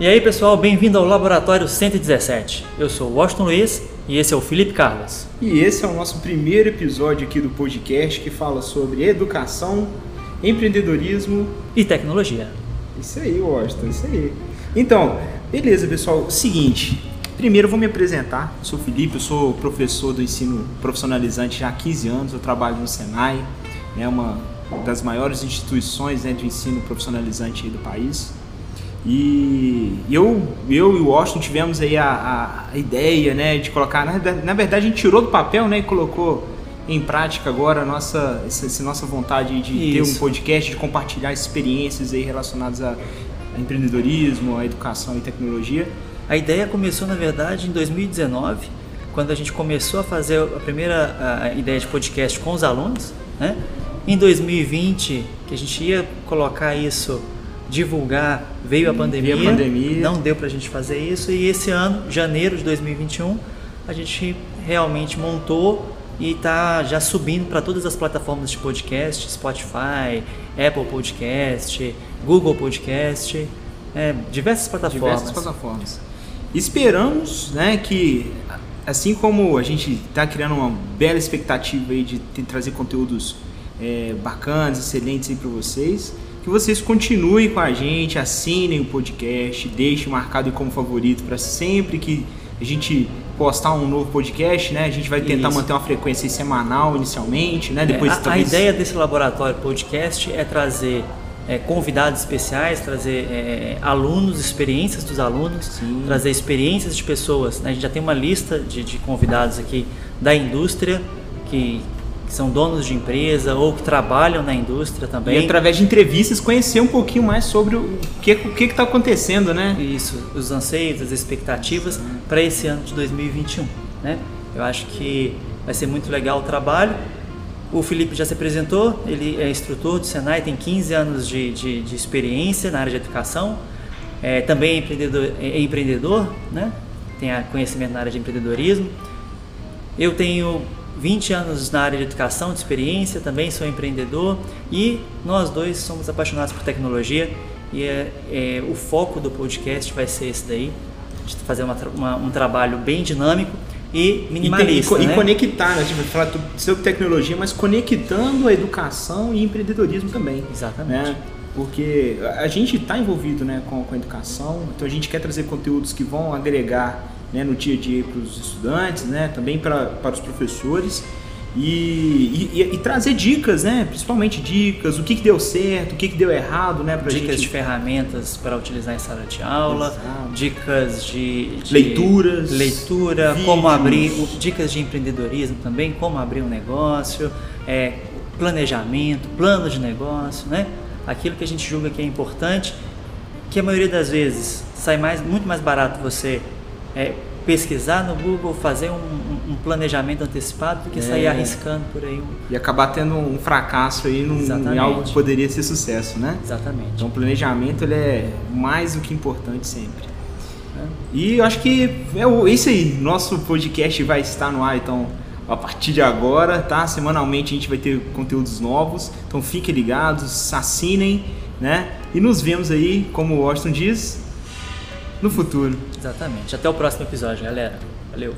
E aí pessoal, bem-vindo ao Laboratório 117. Eu sou o Washington Luiz e esse é o Felipe Carlos. E esse é o nosso primeiro episódio aqui do podcast que fala sobre educação, empreendedorismo e tecnologia. Isso aí, Washington, isso aí. Então, beleza pessoal, seguinte, primeiro eu vou me apresentar. Eu sou o Felipe, eu sou professor do ensino profissionalizante já há 15 anos, eu trabalho no Senai, é né, uma das maiores instituições né, de ensino profissionalizante do país. E eu, eu e o Washington tivemos aí a, a ideia né, de colocar, na, na, verdade a gente tirou do papel né, e colocou em prática agora a nossa, essa, essa nossa vontade de Isso. ter um podcast, de compartilhar experiências aí relacionadas a, a empreendedorismo, a educação e tecnologia. A ideia começou na verdade em 2019, quando a gente começou a fazer a primeira a ideia de podcast com os alunos. Né? Em 2020, que a gente ia colocar isso divulgar, veio a pandemia, veio a pandemia. não deu para a gente fazer isso e esse ano, janeiro de 2021, a gente realmente montou e está já subindo para todas as plataformas de podcast, Spotify, Apple Podcast, Google Podcast, é, diversas plataformas. Diversas plataformas. Esperamos, né, que assim como a gente está criando uma bela expectativa aí de trazer conteúdos é, bacanas, excelentes aí para vocês, que vocês continuem com a gente, assinem o podcast, deixem marcado como favorito para sempre que a gente postar um novo podcast, né? A gente vai tentar Isso. manter uma frequência semanal inicialmente, né? Depois é, a, talvez... a ideia desse laboratório podcast é trazer é, convidados especiais, trazer é, alunos, experiências dos alunos, Sim. trazer experiências de pessoas. Né? A gente já tem uma lista de, de convidados aqui da indústria que que são donos de empresa ou que trabalham na indústria também. E através de entrevistas conhecer um pouquinho mais sobre o que o que está acontecendo, né? Isso, os anseios, as expectativas para esse ano de 2021, né? Eu acho que vai ser muito legal o trabalho. O Felipe já se apresentou, ele é instrutor do Senai, tem 15 anos de, de, de experiência na área de educação, é, também é empreendedor, é empreendedor, né? tem conhecimento na área de empreendedorismo. Eu tenho 20 anos na área de educação, de experiência, também sou empreendedor e nós dois somos apaixonados por tecnologia e é, é o foco do podcast vai ser esse daí, de fazer uma, uma, um trabalho bem dinâmico e minimalista. E, e, né? e conectar, né? Tipo, falar sobre tecnologia, mas conectando a educação e empreendedorismo também. Exatamente. Né? Porque a gente está envolvido né, com, com a educação, então a gente quer trazer conteúdos que vão agregar né, no dia a dia para os estudantes, né, também para, para os professores. E, e, e, trazer dicas, né? Principalmente dicas, o que, que deu certo, o que, que deu errado, né? Pra dicas gente... de ferramentas para utilizar em sala de aula, Exato. dicas de, de, leituras, leitura, vídeos. como abrir, dicas de empreendedorismo também, como abrir um negócio, é, planejamento, plano de negócio, né? Aquilo que a gente julga que é importante, que a maioria das vezes sai mais, muito mais barato você é, pesquisar no Google, fazer um, um, planejamento antecipado do que é. sair arriscando por aí. E acabar tendo um fracasso aí num, em algo que poderia ser sucesso, né? Exatamente. Então o planejamento ele é mais do que importante sempre. É. E eu acho que é isso aí. Nosso podcast vai estar no ar, então a partir de agora, tá? Semanalmente a gente vai ter conteúdos novos. Então fiquem ligados, assinem, né? E nos vemos aí, como o Washington diz, no futuro. Exatamente. Até o próximo episódio, galera. Valeu.